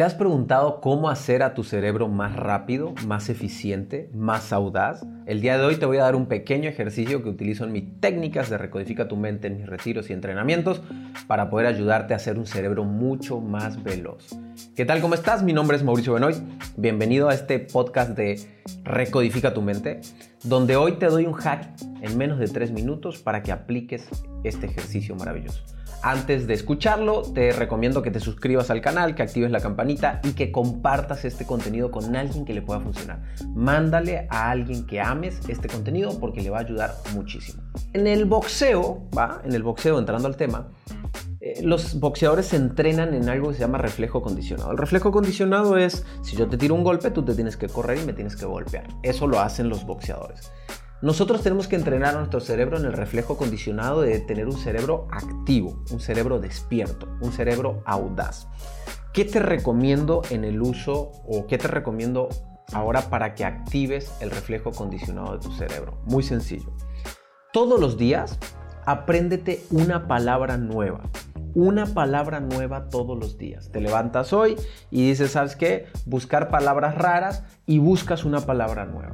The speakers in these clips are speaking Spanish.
¿Te has preguntado cómo hacer a tu cerebro más rápido, más eficiente, más audaz? El día de hoy te voy a dar un pequeño ejercicio que utilizo en mis técnicas de Recodifica tu mente en mis retiros y entrenamientos para poder ayudarte a hacer un cerebro mucho más veloz. ¿Qué tal? ¿Cómo estás? Mi nombre es Mauricio Benoit. Bienvenido a este podcast de Recodifica tu mente, donde hoy te doy un hack en menos de 3 minutos para que apliques este ejercicio maravilloso. Antes de escucharlo, te recomiendo que te suscribas al canal, que actives la campanita y que compartas este contenido con alguien que le pueda funcionar. Mándale a alguien que ames este contenido porque le va a ayudar muchísimo. En el boxeo, va, en el boxeo entrando al tema, eh, los boxeadores se entrenan en algo que se llama reflejo condicionado. El reflejo condicionado es, si yo te tiro un golpe, tú te tienes que correr y me tienes que golpear. Eso lo hacen los boxeadores. Nosotros tenemos que entrenar a nuestro cerebro en el reflejo condicionado de tener un cerebro activo, un cerebro despierto, un cerebro audaz. ¿Qué te recomiendo en el uso o qué te recomiendo ahora para que actives el reflejo condicionado de tu cerebro? Muy sencillo. Todos los días apréndete una palabra nueva una palabra nueva todos los días. Te levantas hoy y dices, ¿sabes qué? Buscar palabras raras y buscas una palabra nueva.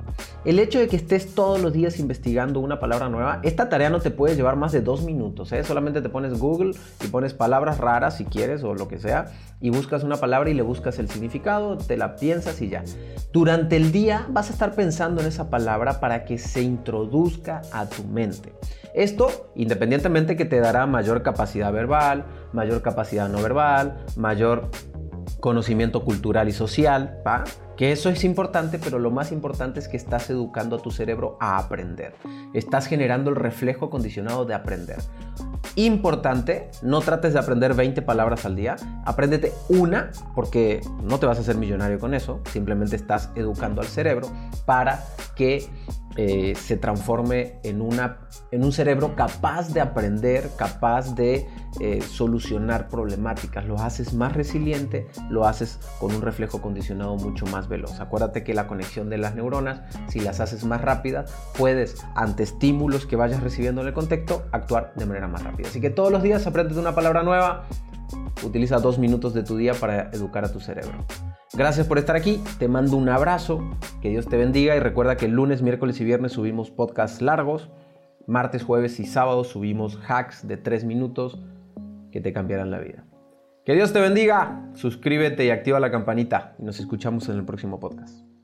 El hecho de que estés todos los días investigando una palabra nueva, esta tarea no te puede llevar más de dos minutos. ¿eh? Solamente te pones Google y pones palabras raras si quieres o lo que sea y buscas una palabra y le buscas el significado, te la piensas y ya. Durante el día vas a estar pensando en esa palabra para que se introduzca a tu mente. Esto, independientemente que te dará mayor capacidad verbal, mayor capacidad no verbal, mayor conocimiento cultural y social, ¿va? Que eso es importante, pero lo más importante es que estás educando a tu cerebro a aprender. Estás generando el reflejo condicionado de aprender. Importante, no trates de aprender 20 palabras al día, apréndete una, porque no te vas a hacer millonario con eso, simplemente estás educando al cerebro para que eh, se transforme en, una, en un cerebro capaz de aprender, capaz de eh, solucionar problemáticas. Lo haces más resiliente, lo haces con un reflejo condicionado mucho más veloz. Acuérdate que la conexión de las neuronas, si las haces más rápidas, puedes, ante estímulos que vayas recibiendo en el contexto, actuar de manera más rápida. Así que todos los días aprendes una palabra nueva, utiliza dos minutos de tu día para educar a tu cerebro. Gracias por estar aquí, te mando un abrazo, que Dios te bendiga y recuerda que lunes, miércoles y viernes subimos podcasts largos, martes, jueves y sábados subimos hacks de 3 minutos que te cambiarán la vida. Que Dios te bendiga, suscríbete y activa la campanita y nos escuchamos en el próximo podcast.